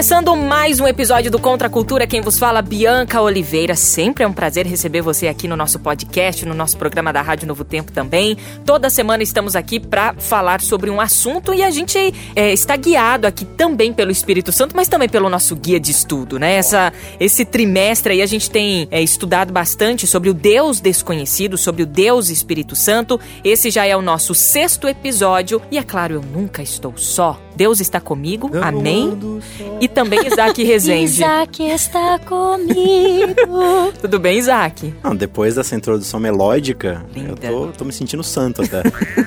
Começando mais um episódio do Contra a Cultura, quem vos fala, Bianca Oliveira. Sempre é um prazer receber você aqui no nosso podcast, no nosso programa da Rádio Novo Tempo também. Toda semana estamos aqui para falar sobre um assunto e a gente é, está guiado aqui também pelo Espírito Santo, mas também pelo nosso guia de estudo, né? Essa, esse trimestre aí a gente tem é, estudado bastante sobre o Deus desconhecido, sobre o Deus Espírito Santo. Esse já é o nosso sexto episódio e é claro, eu nunca estou só. Deus está comigo, amém? E também Isaac Rezende. Isaac está comigo. Tudo bem, Isaac? Não, depois dessa introdução melódica, Linda. eu tô, tô me sentindo santo até.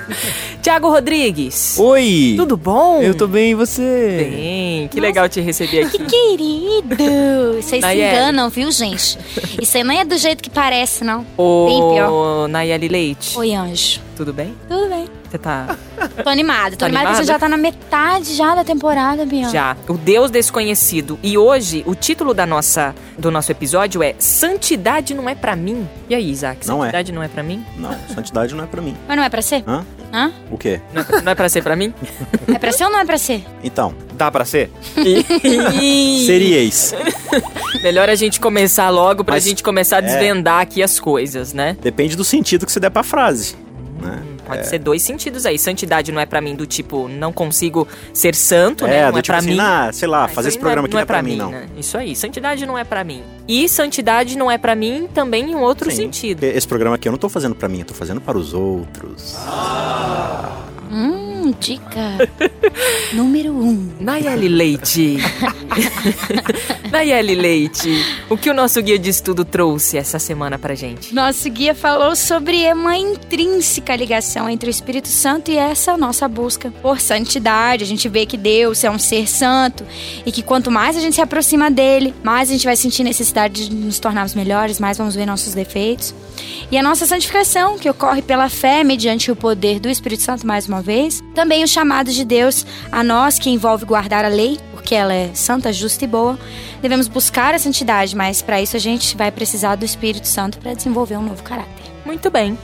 Tiago Rodrigues. Oi! Tudo bom? Eu tô bem, e você? bem. Que legal te receber aqui. Querido. Vocês se Nayeli. enganam, viu, gente? Isso aí não é do jeito que parece, não. Bem pior. Ô, Nayeli Leite. Oi, anjo. Tudo bem? Tudo bem. Você tá Tô animada. Tô Tá animada que animada? já tá na metade já da temporada, Bianca. já. O Deus desconhecido. E hoje, o título da nossa, do nosso episódio é Santidade não é pra mim. E aí, Isaac? Não é. Santidade não é pra mim? Não, santidade não é pra mim. Mas não é pra ser? Hã? Hã? O quê? Não é, não é pra ser pra mim? É pra ser ou não é pra ser? Então, Dá pra ser? Ih, seríeis. Melhor a gente começar logo pra Mas- gente começar a é. desvendar aqui as coisas, né? Depende do sentido que você der pra frase. Né? Pode ser dois sentidos aí. Santidade não é pra mim do tipo, não consigo ser santo, né? É, Não do é tipo pra assim, mim. ah, sei lá, Ah, fazer esse aí programa aqui não é pra mim, não. né? Isso aí, santidade não é pra mim. E santidade não é pra mim também em outro Sim, sentido. Esse programa aqui eu não tô fazendo pra mim, eu tô fazendo para os outros. Hum, dica número um. Nayeli Leite. Nayeli Leite, o que o nosso guia de estudo trouxe essa semana pra gente? Nosso guia falou sobre uma intrínseca ligação entre o Espírito Santo e essa nossa busca por santidade. A gente vê que Deus é um ser santo e que quanto mais a gente se aproxima dele, mais a gente vai sentir necessidade de nos tornarmos melhores, mais vamos ver nossos defeitos. E a nossa santificação, que ocorre pela fé mediante o poder do Espírito Santo, mais uma vez. Também o chamado de Deus a nós, que envolve guardar a lei, porque ela é santa, justa e boa. Devemos buscar a santidade, mas para isso a gente vai precisar do Espírito Santo para desenvolver um novo caráter. Muito bem.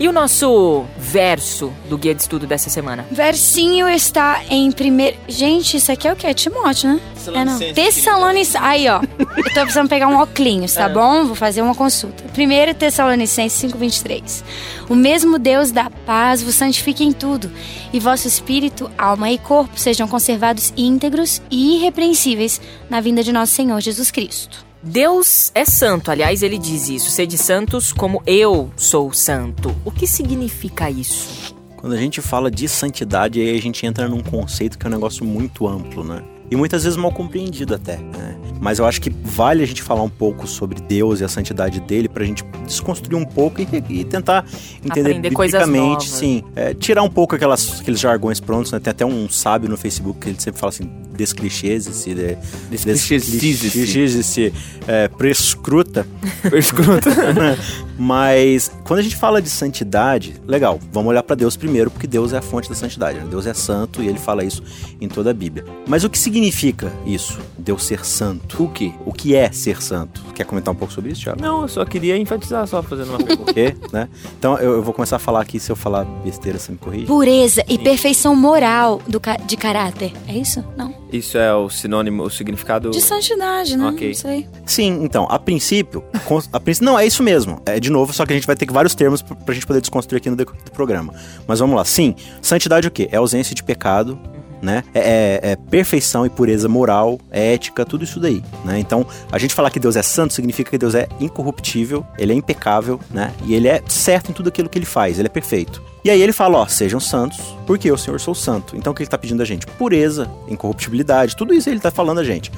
E o nosso verso do guia de estudo dessa semana? Versinho está em primeiro. Gente, isso aqui é o quê? É Timóteo, né? É não. Tessalonicenses. Aí, ó. Eu tô precisando pegar um óculos, tá bom? Vou fazer uma consulta. Primeiro Tessalonicenses 5:23. O mesmo Deus da paz vos santifique em tudo, e vosso espírito, alma e corpo sejam conservados íntegros e irrepreensíveis na vinda de nosso Senhor Jesus Cristo. Deus é santo, aliás, ele diz isso. Sede santos como eu sou santo. O que significa isso? Quando a gente fala de santidade, aí a gente entra num conceito que é um negócio muito amplo, né? E muitas vezes mal compreendido até, né? Mas eu acho que vale a gente falar um pouco sobre Deus e a santidade dele pra gente desconstruir um pouco e, e tentar entender Aprender biblicamente, sim. É, tirar um pouco aquelas, aqueles jargões prontos, né? Tem até um sábio no Facebook que ele sempre fala assim, desclichês-se, de, Desclichês-se. desclichês-se, é, prescruta. Escuta. Mas quando a gente fala de santidade, legal, vamos olhar pra Deus primeiro, porque Deus é a fonte da santidade. né? Deus é santo e ele fala isso em toda a Bíblia. Mas o que significa isso? Deus ser santo? O quê? O que é ser santo? Quer comentar um pouco sobre isso, Thiago? Não, eu só queria enfatizar, só fazendo uma pergunta. O quê? Né? Então eu, eu vou começar a falar aqui, se eu falar besteira, você me corrige. Pureza e perfeição moral do ca- de caráter. É isso? Não. Isso é o sinônimo, o significado... De santidade, né? Ok. Não sei. Sim, então, a princípio, a princípio, não, é isso mesmo. É de novo, só que a gente vai ter que vários termos pra pra gente poder desconstruir aqui no decorrer do programa. Mas vamos lá. Sim, santidade é o quê? É ausência de pecado, né? É, é- é perfeição e pureza moral, ética, tudo isso daí, né? Então, a gente falar que Deus é santo significa que Deus é incorruptível, ele é impecável, né? E ele é certo em tudo aquilo que ele faz, ele é perfeito. E aí ele fala, ó, sejam santos, porque eu, Senhor, sou santo. Então o que ele tá pedindo a gente? Pureza, incorruptibilidade, tudo isso ele tá falando a gente.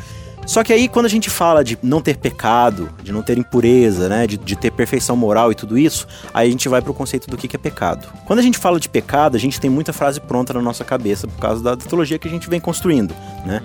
Só que aí, quando a gente fala de não ter pecado, de não ter impureza, né? De, de ter perfeição moral e tudo isso, aí a gente vai pro conceito do que, que é pecado. Quando a gente fala de pecado, a gente tem muita frase pronta na nossa cabeça por causa da teologia que a gente vem construindo, né?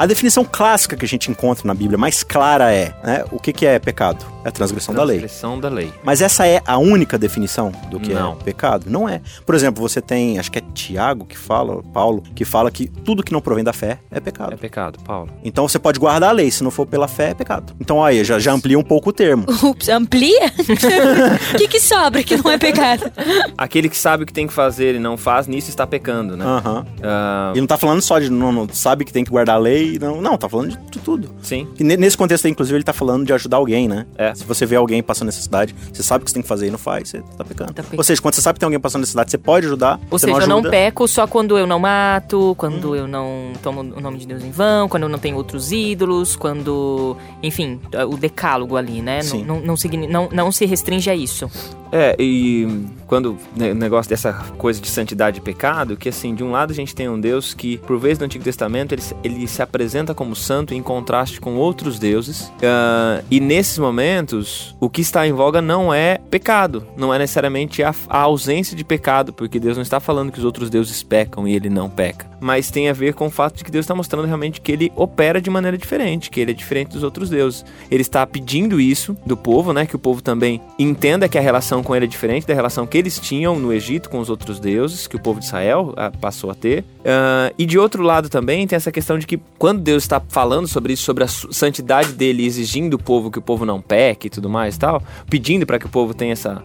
A definição clássica que a gente encontra na Bíblia, mais clara é, né? O que, que é pecado? É a transgressão da lei. Transgressão da lei. Mas essa é a única definição do que Não. é pecado? Não é. Por exemplo, você tem, acho que é Tiago que fala, Paulo, que fala que tudo que não provém da fé é pecado. É pecado, Paulo. Então você pode guardar a lei, se não for pela fé, é pecado. Então aí, já, já amplia um pouco o termo. Ups, amplia? O que, que sobra que não é pecado? Aquele que sabe o que tem que fazer e não faz, nisso está pecando, né? Aham. Ah, E não tá falando só de não, não sabe que tem que guardar a lei, não, não, tá falando de, de tudo. sim. E ne- nesse contexto aí, inclusive, ele tá falando de ajudar alguém, né? É. Se você vê alguém passando necessidade, você sabe o que você tem que fazer e não faz, você tá pecando. Tá pecando. Ou seja, quando você sabe que tem alguém passando necessidade, você pode ajudar, Ou você seja, não eu não peco só quando eu não mato, quando eu não tomo o nome de Deus em vão, quando eu não tenho outros ídolos, quando. Enfim, o decálogo ali, né? Não, Sim. não, não, signi- não, não se restringe a isso. É, e quando o negócio dessa coisa de santidade e pecado, que assim, de um lado a gente tem um Deus que, por vezes no Antigo Testamento, ele, ele se apresenta como santo em contraste com outros deuses. Ah, e nesses momentos, o que está em voga não é pecado, não é necessariamente a, a ausência de pecado, porque Deus não está falando que os outros deuses pecam e ele não peca. Mas tem a ver com o fato de que Deus está mostrando realmente que ele opera de maneira diferente, que ele é diferente dos outros deuses. Ele está pedindo isso do povo, né? Que o povo também entenda que a relação com ele é diferente da relação que eles tinham no Egito com os outros deuses, que o povo de Israel ah, passou a ter. Ah, e de outro lado também tem essa questão de que quando Deus está falando sobre isso, sobre a santidade dele, exigindo do povo que o povo não peque e tudo mais e tal, pedindo para que o povo tenha essa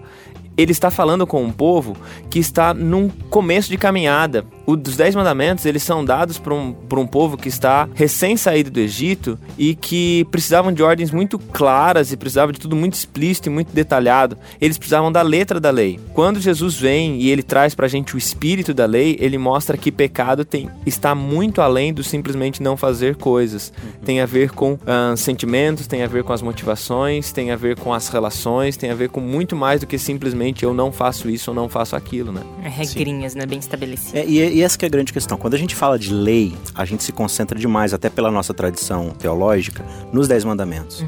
ele está falando com um povo que está num começo de caminhada. O dos Dez Mandamentos, eles são dados para um, por um povo que está recém-saído do Egito e que precisavam de ordens muito claras e precisavam de tudo muito explícito e muito detalhado. Eles precisavam da letra da lei. Quando Jesus vem e ele traz para a gente o espírito da lei, ele mostra que pecado tem, está muito além do simplesmente não fazer coisas. Tem a ver com ah, sentimentos, tem a ver com as motivações, tem a ver com as relações, tem a ver com muito mais do que simplesmente eu não faço isso ou não faço aquilo, né? É Regrinhas, né? Bem estabelecidas. É, e, e essa que é a grande questão. Quando a gente fala de lei, a gente se concentra demais, até pela nossa tradição teológica, nos Dez Mandamentos.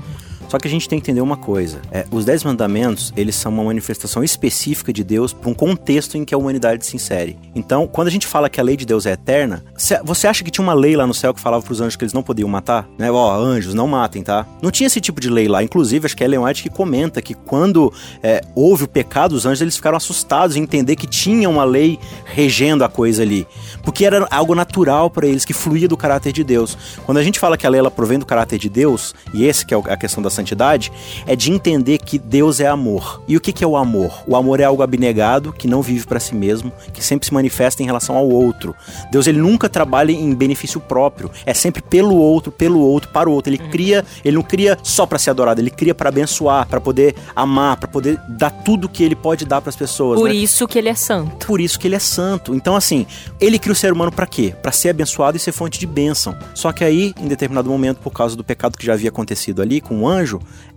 Só que a gente tem que entender uma coisa. É, os Dez Mandamentos, eles são uma manifestação específica de Deus para um contexto em que a humanidade se insere. Então, quando a gente fala que a lei de Deus é eterna, cê- você acha que tinha uma lei lá no céu que falava para os anjos que eles não podiam matar? Né? Ó, anjos, não matem, tá? Não tinha esse tipo de lei lá. Inclusive, acho que é Ellen White que comenta que quando é, houve o pecado, os anjos eles ficaram assustados em entender que tinha uma lei regendo a coisa ali. Porque era algo natural para eles, que fluía do caráter de Deus. Quando a gente fala que a lei ela provém do caráter de Deus, e esse que é a questão da santidade, é de entender que Deus é amor. E o que, que é o amor? O amor é algo abnegado, que não vive para si mesmo, que sempre se manifesta em relação ao outro. Deus ele nunca trabalha em benefício próprio, é sempre pelo outro, pelo outro, para o outro. Ele cria, ele não cria só para ser adorado, ele cria para abençoar, para poder amar, para poder dar tudo que ele pode dar para as pessoas. Por né? isso que ele é santo. Por isso que ele é santo. Então, assim, ele cria o ser humano pra quê? Pra ser abençoado e ser fonte de bênção. Só que aí, em determinado momento, por causa do pecado que já havia acontecido ali com o anjo,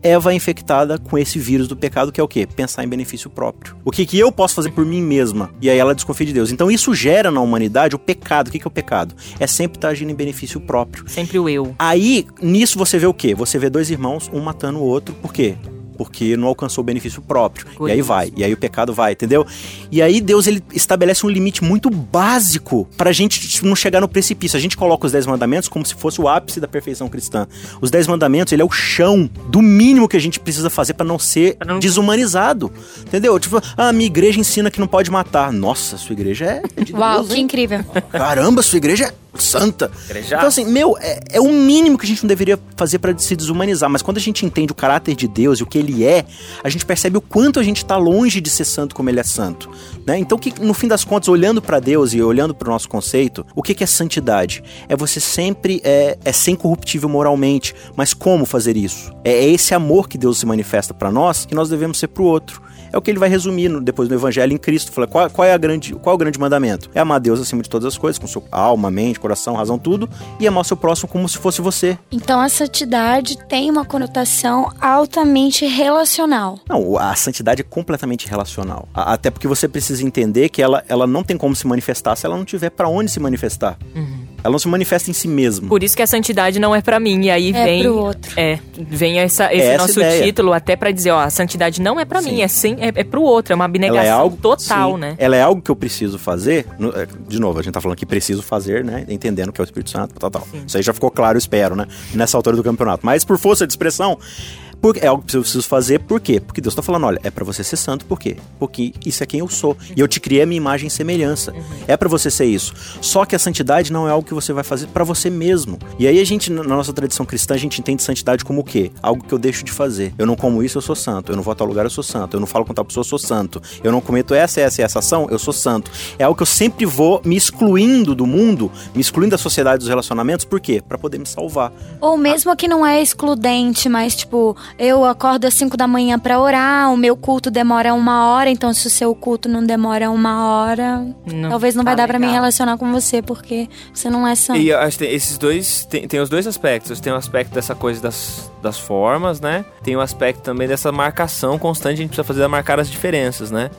Eva é infectada com esse vírus do pecado, que é o quê? Pensar em benefício próprio. O que, que eu posso fazer por mim mesma? E aí ela desconfia de Deus. Então, isso gera na humanidade o pecado. O que, que é o pecado? É sempre estar agindo em benefício próprio. Sempre o eu. Aí, nisso você vê o quê? Você vê dois irmãos, um matando o outro. Por quê? Porque não alcançou o benefício próprio. E aí vai. E aí o pecado vai, entendeu? E aí Deus ele estabelece um limite muito básico pra gente não chegar no precipício. A gente coloca os dez mandamentos como se fosse o ápice da perfeição cristã. Os dez mandamentos, ele é o chão do mínimo que a gente precisa fazer pra não ser Pra não- desumanizado. Entendeu? Tipo, ah, minha igreja ensina que não pode matar. Nossa, sua igreja é de Uau, Deus, que hein? incrível. Caramba, sua igreja é santa. Igreja. Então, assim, meu, é, é o mínimo que a gente não deveria fazer pra se desumanizar. Mas quando a gente entende o caráter de Deus e o que ele é, a gente percebe o quanto a gente tá longe de ser santo como ele é santo. Né? Então, que, no fim das contas, olhando pra Deus e olhando pro nosso conceito, o que, que é santidade? É você sempre é, é ser incorruptível moralmente. Mas como fazer isso? É, é esse amor que Deus se manifesta pra nós que nós devemos ser pro outro. É o que ele vai resumir no- depois no Evangelho em Cristo. Fala, qual, qual é a grande, qual é o grande mandamento? É amar a Deus acima de todas as coisas, com sua alma, mente, coração, razão, tudo, e amar o seu próximo como se fosse você. Então a santidade tem uma conotação altamente relacional. Não, a santidade é completamente relacional. A- Até porque você precisa entender que ela, ela não tem como se manifestar se ela não tiver pra onde se manifestar. Ela não se manifesta em si mesma. Por isso que a santidade não é pra mim. E aí É vem. pro outro. É, vem essa, esse É essa nosso ideia. título até pra dizer, ó, a santidade não é pra Sim. mim, é, sim, é, é pro outro, é uma abnegação Ela é algo total, sim, né? Ela é algo que eu preciso fazer. é, de novo, a gente tá falando que preciso fazer, né? Entendendo que é o Espírito Santo, tal, tal. Isso aí já ficou claro, eu espero, né? Nessa altura do campeonato. Mas por força de expressão, por- é algo que eu preciso fazer, por quê? Porque Deus tá falando, olha, é pra você ser santo, por quê? Porque isso é quem eu sou. E eu te criei a minha imagem e semelhança. É pra você ser isso. Só que a santidade não é algo que você vai fazer pra você mesmo. E aí a gente, na nossa tradição cristã, a gente entende santidade como o quê? Algo que eu deixo de fazer. Eu não como isso, eu sou santo. Eu não vou a tal lugar, eu sou santo. Eu não falo com tal pessoa, eu sou santo. Eu não cometo essa, essa e essa ação, eu sou santo. É algo que eu sempre vou me excluindo do mundo, me excluindo da sociedade dos relacionamentos, por quê? Pra poder me salvar. Ou mesmo que não é excludente, mas tipo, eu acordo às 5 da manhã pra orar, o meu culto demora uma hora, então se o seu culto não demora uma hora, Não talvez não vai tá dar pra me relacionar com você, porque você não é santo. E acho que tem esses dois. Tem, tem os dois aspectos. Tem o aspecto dessa coisa das, das formas, né? Tem o aspecto também dessa marcação constante. A gente precisa fazer marcar as diferenças, né?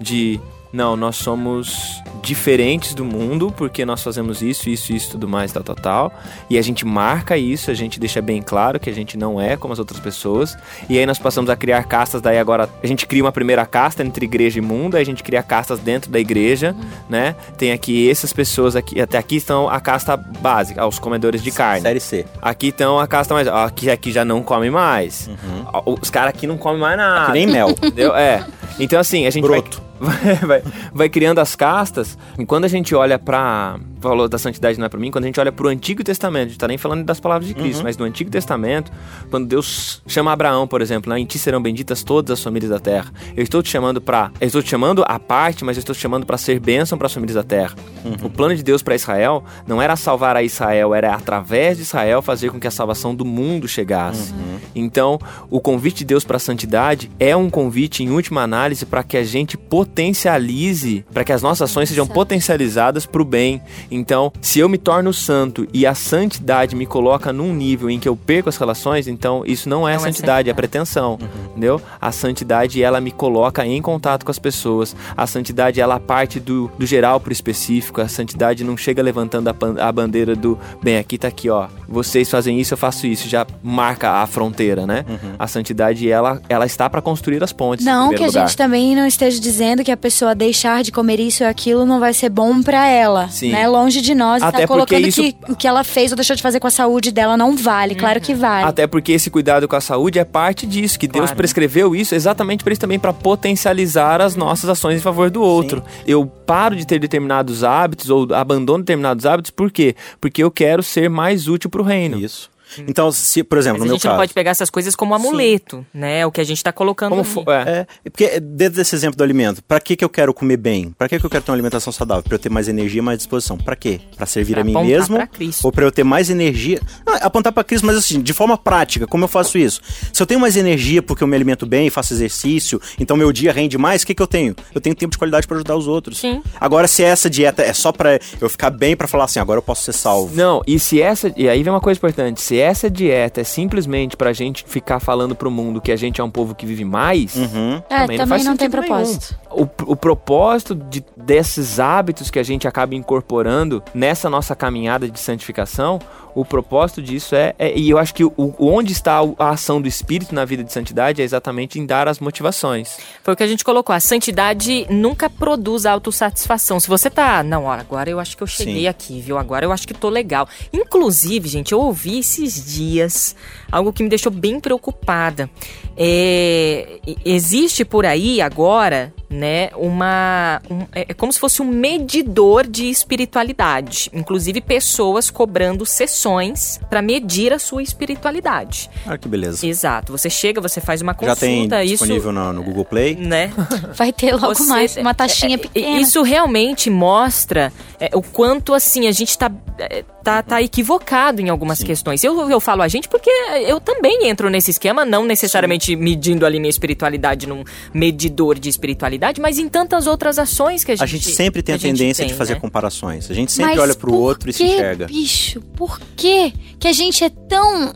De. Não, nós somos diferentes do mundo porque nós fazemos isso, isso, isso, tudo mais, tal, tal, tal. E a gente marca isso, a gente deixa bem claro que a gente não é como as outras pessoas. E aí nós passamos a criar castas, daí agora a gente cria uma primeira casta entre igreja e mundo, aí a gente cria castas dentro da igreja, né? Tem aqui essas pessoas aqui, até aqui estão a casta básica, os comedores de carne. Série C. Aqui estão a casta mais. Aqui, aqui já não come mais. Ó, Os caras aqui não comem mais nada. Que nem mel. Entendeu? É. Então, assim, a gente vai, vai, vai, criando as castas. E quando a gente olha pra. Falou da santidade não é pra mim. Quando a gente olha pro Antigo Testamento, a gente tá nem falando das palavras de Cristo, mas no Antigo Testamento, quando Deus chama Abraão, por exemplo, né, em ti serão benditas todas as famílias da terra. Eu estou te chamando pra. Eu estou te chamando à parte, mas eu estou te chamando pra ser bênção para as famílias da terra. O plano de Deus pra Israel não era salvar a Israel, era através de Israel fazer com que a salvação do mundo chegasse. Então, o convite de Deus para a santidade é um convite, em última análise, para que a gente potencialize, para que as nossas ações sejam potencializadas para o bem. Então, se eu me torno santo e a santidade me coloca num nível em que eu perco as relações, então isso não é Não é santidade, é pretensão, entendeu? A santidade, ela me coloca em contato com as pessoas. A santidade, ela parte do, do geral pro específico. A santidade não chega levantando a, a bandeira do, bem, aqui tá aqui, ó. Vocês fazem isso, eu faço isso. Já marca a fronteira, né? A santidade, ela, ela está para construir as pontes. Não que a lugar. gente também não esteja dizendo que a pessoa deixar de comer isso e aquilo não vai ser bom pra ela, Sim. né? Longe de nós, Até tá porque colocando isso- que o que ela fez ou deixou de fazer com a saúde dela não vale. Claro que vale. Até porque esse cuidado com a saúde é parte disso, que Deus Claro. prescreveu isso exatamente para isso também, para potencializar as nossas ações em favor do outro. Eu paro de ter determinados hábitos ou abandono determinados hábitos, por quê? Porque eu quero ser mais útil para o reino. Isso. Então, se, por exemplo, Mas no a meu gente caso. não pode pegar essas coisas como amuleto, né? É o que a gente tá colocando Como ali. fo- é. É, porque dentro desse exemplo do alimento, pra que que eu quero comer bem? Pra que que eu quero ter uma alimentação saudável? Pra eu ter mais energia, mais disposição. Pra quê? Pra servir Pra a mim mesmo? pra Cristo. Ou pra eu ter mais energia? Não, é apontar pra Cristo, mas assim, de forma prática, como eu faço isso? Se eu tenho mais energia porque eu me alimento bem, faço exercício, então meu dia rende mais, o que que eu tenho? Eu tenho tempo de qualidade pra ajudar os outros. Sim. Agora, se essa dieta é só pra eu ficar bem, pra falar assim, agora eu posso ser salvo. Não, e se essa. E aí vem uma coisa importante: se essa dieta é simplesmente pra gente ficar falando pro mundo que a gente é um povo que vive mais. Uhum. É, também, faz não tem propósito. O, o propósito de, desses hábitos que a gente acaba incorporando nessa nossa caminhada de santificação, o propósito disso é, é- e eu acho que o, onde está a ação do Espírito na vida de santidade é exatamente em dar as motivações. Foi o que a gente colocou. A santidade nunca produz autossatisfação. Se você tá. Não, agora eu acho que eu cheguei Sim. aqui, viu? Agora eu acho que tô legal. Inclusive, gente, eu ouvi esses dias algo que me deixou bem preocupada. É, existe por aí agora, né, uma. um- é é como se fosse um medidor de espiritualidade. Inclusive, pessoas cobrando sessões para medir a sua espiritualidade. Ah, que beleza. Exato. Você chega, você faz uma Já tem consulta, isso. disponível no, no Google Play. Né? Vai ter logo Você- mais uma taxinha é, é, pequena. Isso realmente mostra é, o quanto, assim, a gente tá, é, tá, tá equivocado em algumas questões. Eu, eu falo a gente porque eu também entro nesse esquema, não necessariamente medindo ali minha espiritualidade num medidor de espiritualidade, mas em tantas outras ações que a gente A gente sempre tem a, que gente tendência de tem, fazer né? comparações. A gente sempre Mas olha pro outro e se que, enxerga. bicho? Por que que a gente é tão...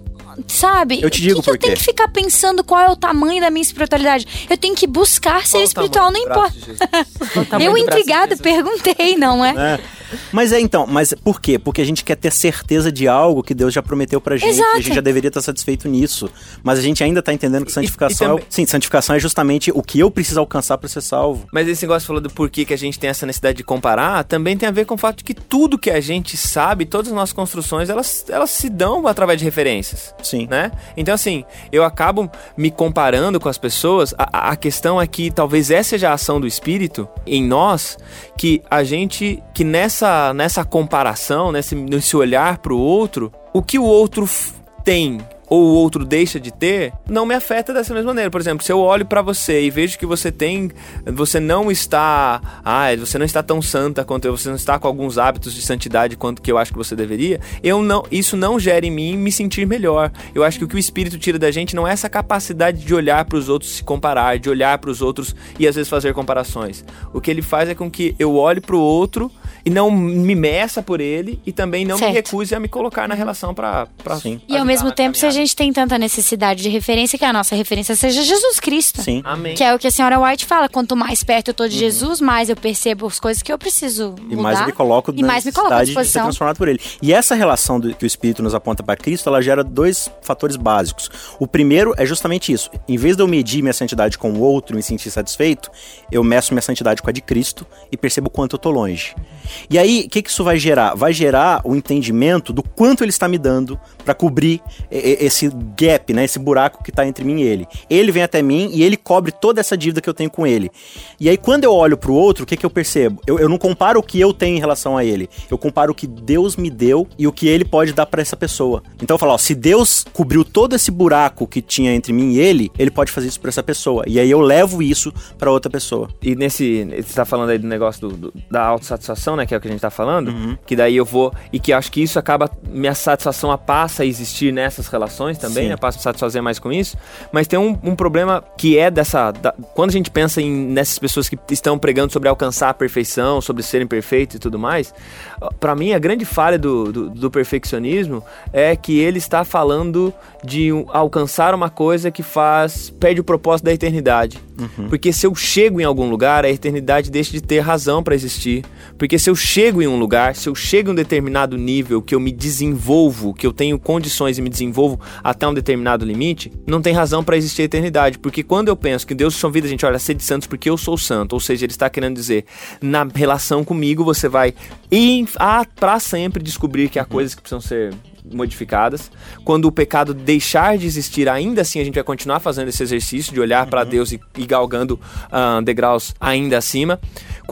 Sabe? Eu te digo que que por eu tenho quê. que ficar pensando qual é o tamanho da minha espiritualidade? Eu tenho que buscar ser espiritual, não importa. Eu de intrigado perguntei, não é? É. Mas é então, mas por quê? Porque a gente quer ter certeza de algo que Deus já prometeu pra gente. Exato. E a gente já deveria estar satisfeito nisso. Mas a gente ainda tá entendendo que santificação também- é. o- Sim, santificação é justamente o que eu preciso alcançar pra ser salvo. Mas esse negócio falou do porquê que a gente tem essa necessidade de comparar, também tem a ver com o fato de que tudo que a gente sabe, todas as nossas construções, elas, elas se dão através de referências. Sim. Né? Então, assim, eu acabo me comparando com as pessoas. A, a- a questão é que talvez essa seja a ação do Espírito em nós, que a gente, que nessa, nessa comparação, nesse, nesse olhar pro outro, o que o outro tem ou o outro deixa de ter, não me afeta dessa mesma maneira. Por exemplo, se eu olho pra você e vejo que você tem, você não está, ah, você não está tão santa quanto eu, você não está com alguns hábitos de santidade quanto que eu acho que você deveria, eu não, isso não gera em mim me sentir melhor. Eu acho que o que o espírito tira da gente não é essa capacidade de olhar para os outros se comparar, de olhar para os outros e às vezes fazer comparações. O que ele faz é com que eu olhe para o outro e não me meça por ele e também não me Certo. recuse a me colocar na relação para Sim. E ao mesmo tempo, se a gente tem tanta necessidade de referência, que a nossa referência seja Jesus Cristo. Sim. Amém. Que é o que a senhora White fala. Quanto mais perto eu tô de Jesus, mais eu percebo as coisas que eu preciso E mudar. mais eu me coloco e mais me coloco à necessidade de ser disposição. transformado por ele. E essa relação do- que o Espírito nos aponta para Cristo, ela gera dois fatores básicos. O primeiro é justamente isso. Em vez de eu medir minha santidade com o outro e me sentir satisfeito, eu meço minha santidade com a de Cristo e percebo o quanto eu tô longe. E aí, o que, que isso vai gerar? Vai gerar o entendimento do quanto ele está me dando para cobrir esse gap, né? Esse buraco que tá entre mim e ele. Ele vem até mim e ele cobre toda essa dívida que eu tenho com ele. E aí, quando eu olho pro outro, o que, que eu percebo? Eu, eu não comparo o que eu tenho em relação a ele. Eu comparo o que Deus me deu e o que ele pode dar para essa pessoa. Então eu falo, ó, se Deus cobriu todo esse buraco que tinha entre mim e ele, ele pode fazer isso pra essa pessoa. E aí eu levo isso pra outra pessoa. E nesse. Você tá falando aí do negócio do, do- da autossatisfação, né? Que é o que a gente tá falando. Uhum. Que daí eu vou. E que acho que isso acaba. Minha satisfação a passa a existir nessas relações também, Sim. né? Passa a me satisfazer mais com isso. Mas tem um, um problema que é dessa. da- quando a gente pensa em, nessas pessoas que estão pregando sobre alcançar a perfeição, sobre serem perfeitos e tudo mais, pra mim a grande falha do, do, do perfeccionismo é que ele está falando de alcançar uma coisa que faz. perde o propósito da eternidade. Porque se eu chego em algum lugar, a eternidade deixa de ter razão para existir. Porque se eu chego em um lugar, se eu chego em um determinado nível que eu me desenvolvo, que eu tenho condições e me desenvolvo até um determinado limite, não tem razão para existir a eternidade. Porque quando eu penso que Deus convida a gente, olha, ser de santos porque eu sou santo, ou seja, ele está querendo dizer, na relação comigo você vai ir para sempre descobrir que há coisas que precisam ser modificadas. Quando o pecado deixar de existir, ainda assim a gente vai continuar fazendo esse exercício de olhar para Deus e, e galgando ah, degraus ainda acima.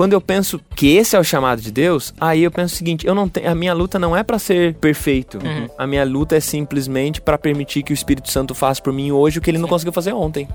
Quando eu penso que esse é o chamado de Deus, aí eu penso o seguinte: eu não tenho, a minha luta não é para ser perfeito. A minha luta é simplesmente para permitir que o Espírito Santo faça por mim hoje o que ele não conseguiu fazer ontem.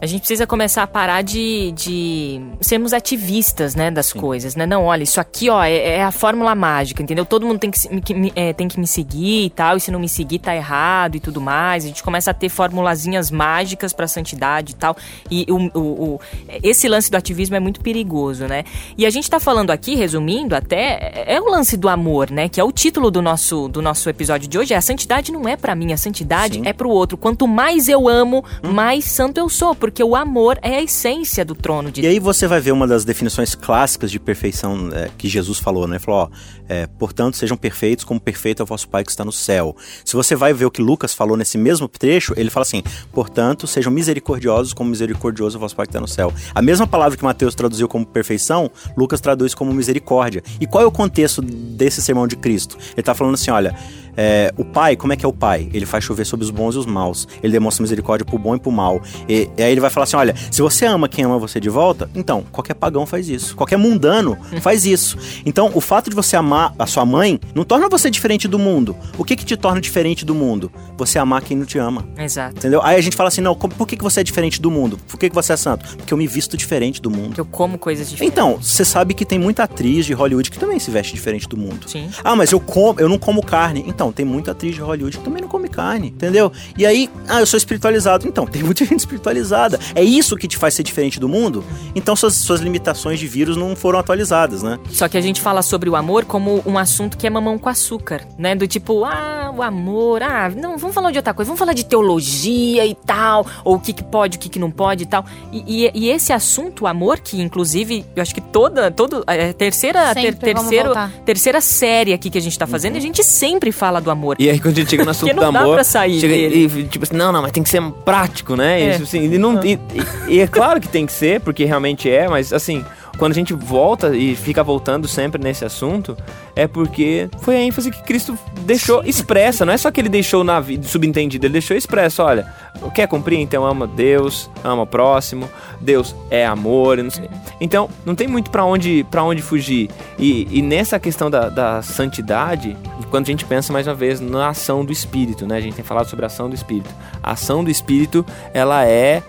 A gente precisa começar a parar de, de sermos ativistas, né, das coisas, né? Não, olha, isso aqui, ó, é, é a fórmula mágica, entendeu? Todo mundo tem que, que me- é, tem que me seguir e tal, e se não me seguir tá errado e tudo mais. A gente começa a ter formulazinhas mágicas pra santidade e tal. E o, o- o- esse lance do ativismo é muito perigoso, né? E a gente tá falando aqui, resumindo até, é é o lance do amor, né? Que é o título do nosso, do nosso episódio de hoje. É, a santidade não é pra mim, a santidade é pro outro. Quanto mais eu amo, mais santo eu sou, porque o amor é a essência do trono de E aí você vai ver uma das definições clássicas de perfeição é, que Jesus falou, né? Ele falou, ó, é, portanto, sejam perfeitos como perfeito é o vosso Pai que está no céu. Se você vai ver o que Lucas falou nesse mesmo trecho, ele fala assim, portanto, sejam misericordiosos como misericordioso é o vosso Pai que está no céu. A mesma palavra que Mateus traduziu como perfeição, Lucas traduz como misericórdia. E qual é o contexto desse sermão de Cristo? Ele está falando assim, olha, é, o pai, como é que é o pai? Ele faz chover sobre os bons e os maus. Ele demonstra misericórdia pro bom e pro mal. E, e aí ele vai falar assim: olha, se você ama quem ama você de volta, então, qualquer pagão faz isso. Qualquer mundano faz isso. Então, o fato de você amar a sua mãe não torna você diferente do mundo. O que que te torna diferente do mundo? Você amar quem não te ama. Exato. Entendeu? Aí a gente fala assim: não, por que, que você é diferente do mundo? Por que, que você é santo? Porque eu me visto diferente do mundo. Que eu como coisas diferentes. Então, você sabe que tem muita atriz de Hollywood que também se veste diferente do mundo. Sim. Ah, mas eu como, eu não como carne. Então, tem muita atriz de Hollywood que também não come carne, entendeu? E aí, ah, eu sou espiritualizado. Então, tem muita gente espiritualizada. É isso que te faz ser diferente do mundo? Então, suas, suas limitações de vírus não foram atualizadas, né? Só que a gente fala sobre o amor como um assunto que é mamão com açúcar, né? Do tipo, ah, ah, o amor, ah, não, vamos falar de outra coisa, vamos falar de teologia e tal, ou o que, que pode, o que, que não pode e tal. E, e, e esse assunto, o amor, que inclusive, eu acho que toda, todo, é, terceira, ter, terceiro, terceira série aqui que a gente tá fazendo, uhum. a gente sempre fala do amor. E aí quando a gente chega no assunto do amor, dá pra sair chega, e, tipo assim, não, não, mas tem que ser prático, né? É. E, assim, e, não, e, e é claro que tem que ser, porque realmente é, mas assim, quando a gente volta e fica voltando sempre nesse assunto, é porque foi a ênfase que Cristo deixou Sim. expressa. Não é só que ele deixou na vida subentendido, ele deixou expresso. Olha, quer cumprir? Então ama Deus, ama o próximo. Deus é amor. Não então, não tem muito para onde, pra onde fugir. E, e nessa questão da, da santidade, quando a gente pensa mais uma vez na ação do Espírito, né? A gente tem falado sobre a ação do Espírito. A ação do Espírito, ela é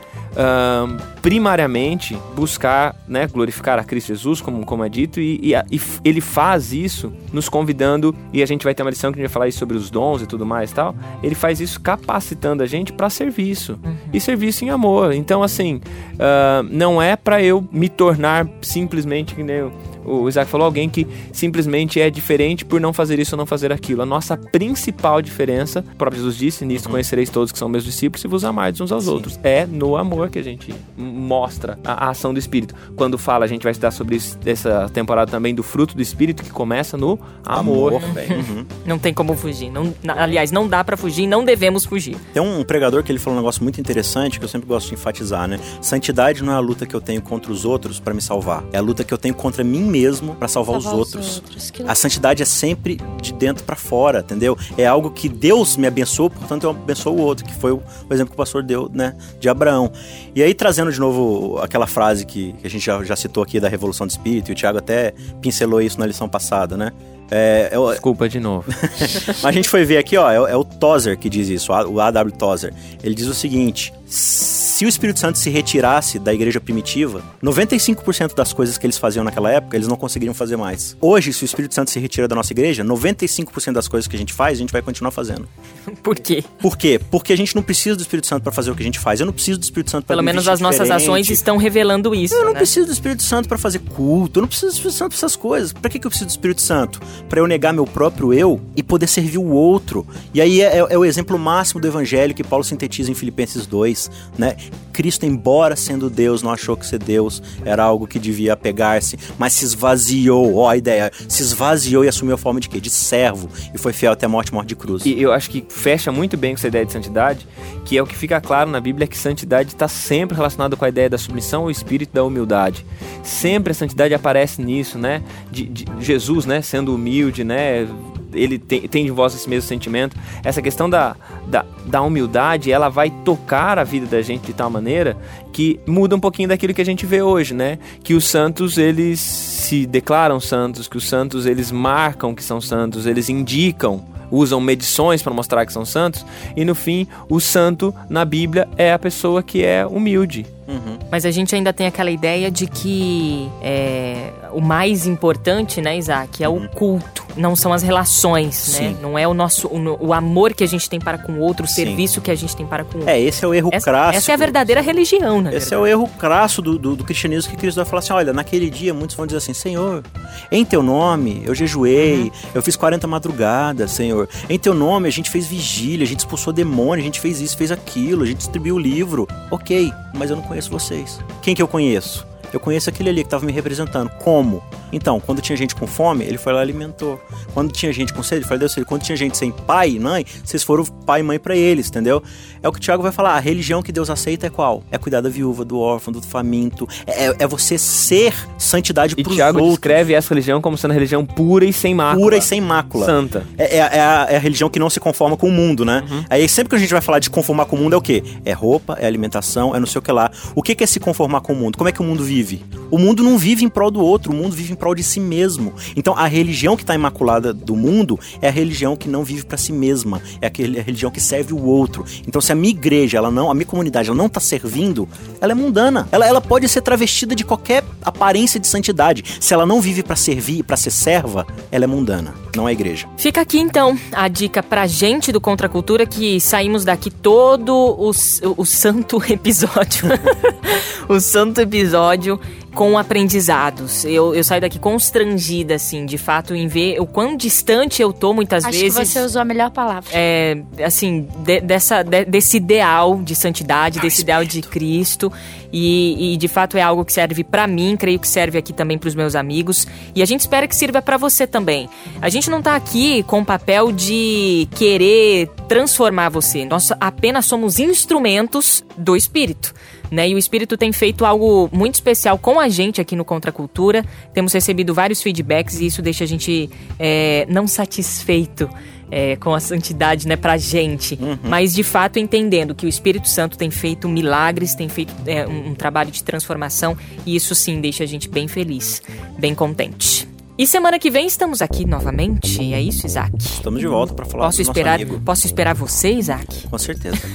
primariamente buscar né, glorificar a Cristo Jesus, como, como é dito, e, e, e, ele faz isso nos convidando, e a gente vai ter uma lição que a gente vai falar sobre os dons e tudo mais tal. Ele faz isso capacitando a gente para serviço uhum. e serviço em amor. Então, assim, uh, não é para eu me tornar simplesmente que nem eu o Isaac falou, alguém que simplesmente é diferente por não fazer isso ou não fazer aquilo. A nossa principal diferença, o próprio Jesus disse, nisso uhum. conhecereis todos que são meus discípulos e vos amardes uns aos Sim. outros. É no amor que a gente mostra a, a, ação do Espírito. Quando fala, a gente vai estudar sobre isso, essa temporada também do fruto do Espírito, que começa no amor. amor uhum. Não tem como fugir. Não, aliás, não dá para fugir, não devemos fugir. Tem um pregador que ele falou um negócio muito interessante que eu sempre gosto de enfatizar, né? Santidade não é a luta que eu tenho contra os outros para me salvar. É a luta que eu tenho contra mim mesmo mesmo para salvar, salvar, os outros. outros. A santidade é sempre de dentro para fora, entendeu? É algo que Deus me abençoou, portanto eu abençoo o outro, que foi o, o exemplo que o pastor deu, né, de Abraão. E aí trazendo de novo aquela frase que, que a gente já, já citou aqui da Revolução do Espírito, e o Tiago até pincelou isso na lição passada, né? É, é o... Desculpa de novo. a gente foi ver aqui, ó, é, é o Tozer que diz isso, o A.W. Tozer. Ele diz o seguinte: se o Espírito Santo se retirasse da igreja primitiva, 95% das coisas que eles faziam naquela época, eles não conseguiriam fazer mais. Hoje, se o Espírito Santo se retira da nossa igreja, 95% das coisas que a gente faz, a gente vai continuar fazendo. Por quê? Por quê? Porque a gente não precisa do Espírito Santo para fazer o que a gente faz. Eu não preciso do Espírito Santo para Pelo menos as nossas diferente. ações estão revelando isso. Eu não né? preciso do Espírito Santo para fazer culto. Eu não preciso do Espírito Santo para essas coisas. Para que, que eu preciso do Espírito Santo? Para eu negar meu próprio eu e poder servir o outro. E aí é, é, é o exemplo máximo do evangelho que Paulo sintetiza em Filipenses 2, né? Cristo, embora sendo Deus, não achou que ser Deus era algo que devia apegar-se, mas se esvaziou, ó a ideia, se esvaziou e assumiu a forma de quê? De servo, e foi fiel até a morte, morte de cruz. E eu acho que fecha muito bem com essa ideia de santidade, que é o que fica claro na Bíblia, que santidade está sempre relacionada com a ideia da submissão ao espírito da humildade. Sempre a santidade aparece nisso, né? De, de Jesus, né? Sendo humilde, né? Ele tem, tem de vós esse mesmo sentimento. Essa questão da, da, da humildade, ela vai tocar a vida da gente de tal maneira que muda um pouquinho daquilo que a gente vê hoje, né? Que os santos, eles se declaram santos, que os santos, eles marcam que são santos, eles indicam usam medições para mostrar que são santos, e no fim, o santo na Bíblia é a pessoa que é humilde. Uhum. Mas a gente ainda tem aquela ideia de que é, o mais importante, né, Isaac, é uhum. o culto, não são as relações, né? Sim. né? Não é o nosso o, o, amor que a gente tem para com o outro, o Sim. serviço que a gente tem para com o outro. É, esse é o erro essa, crasso. Essa é a verdadeira religião, né? Esse é o erro crasso do, do, do, cristianismo que Cristo vai falar assim: olha, naquele dia muitos vão dizer assim, Senhor, em teu nome eu jejuei, uhum. eu fiz 40 madrugadas, Senhor. Em teu nome a gente fez vigília, a gente expulsou demônio, a gente fez isso, fez aquilo, a gente distribuiu o livro. Ok, mas eu não conheço vocês. Quem que eu conheço? Eu conheço aquele ali que estava me representando. Como? Então, quando tinha gente com fome, ele foi lá e alimentou. Quando tinha gente com sede, ele falou, Deus, quando tinha gente sem pai e mãe, vocês foram pai e mãe para eles, entendeu? É o que o Tiago vai falar. A religião que Deus aceita é qual? É cuidar da viúva, do órfão, do faminto. É, é, é você ser santidade e pros Tiago outros. descreve essa religião como sendo a religião pura e sem mácula. Pura e sem mácula. Santa. É, é, é, a, é a, religião que não se conforma com o mundo, né? Uhum. Aí sempre que a gente vai falar de conformar com o mundo é o quê? É roupa, é alimentação, é não sei o que lá. O que, que é se conformar com o mundo? Como é que o mundo vive? O mundo não vive em prol do outro, o mundo vive em prol de si mesmo. Então a religião que está imaculada do mundo é a religião que não vive para si mesma, é a religião que serve o outro. Então se a minha igreja, ela não, a minha comunidade, ela não está servindo, ela é mundana. Ela, ela pode ser travestida de qualquer aparência de santidade. Se ela não vive para servir, para ser serva, ela é mundana, não é igreja. Fica aqui então a dica pra gente do Contra Cultura que saímos daqui todo o, o, o santo episódio. o santo episódio com aprendizados. Eu, eu saio daqui constrangida, assim, de fato, em ver o quão distante eu tô muitas Acho vezes. que você usou a melhor palavra. É, assim, de- dessa, de- desse ideal de santidade, desse ideal de Cristo. E, e, de fato é algo que serve pra mim, creio que serve aqui também pros meus amigos. E a gente espera que sirva pra você também. A gente não tá aqui com o papel de querer transformar você. Nós apenas somos instrumentos do Espírito. Né? E o Espírito tem feito algo muito especial com a gente aqui no Contra Cultura. Temos recebido vários feedbacks e isso deixa a gente é, não satisfeito é, com a santidade, né, pra gente. Mas de fato entendendo que o Espírito Santo tem feito milagres, tem feito é, um, um trabalho de transformação e isso sim deixa a gente bem feliz, bem contente. E semana que vem estamos aqui novamente, é isso, Isaac? Estamos de volta pra falar Posso do nosso esperar, amigo. posso esperar você, Isaac? Com certeza.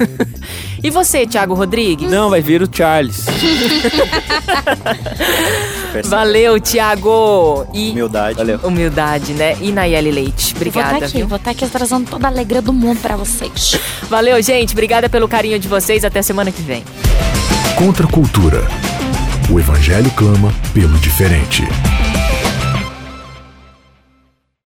E você, Thiago Rodrigues? Não, vai vir o Charles. Valeu, Thiago! E Humildade. Valeu. humildade, né? E Nayeli Leite. Eu vou Obrigada, estar aqui, viu? vou estar aqui trazendo toda a alegria do mundo pra vocês. Valeu, gente. Obrigada pelo carinho de vocês. Até semana que vem. Contra a cultura. O evangelho clama pelo diferente.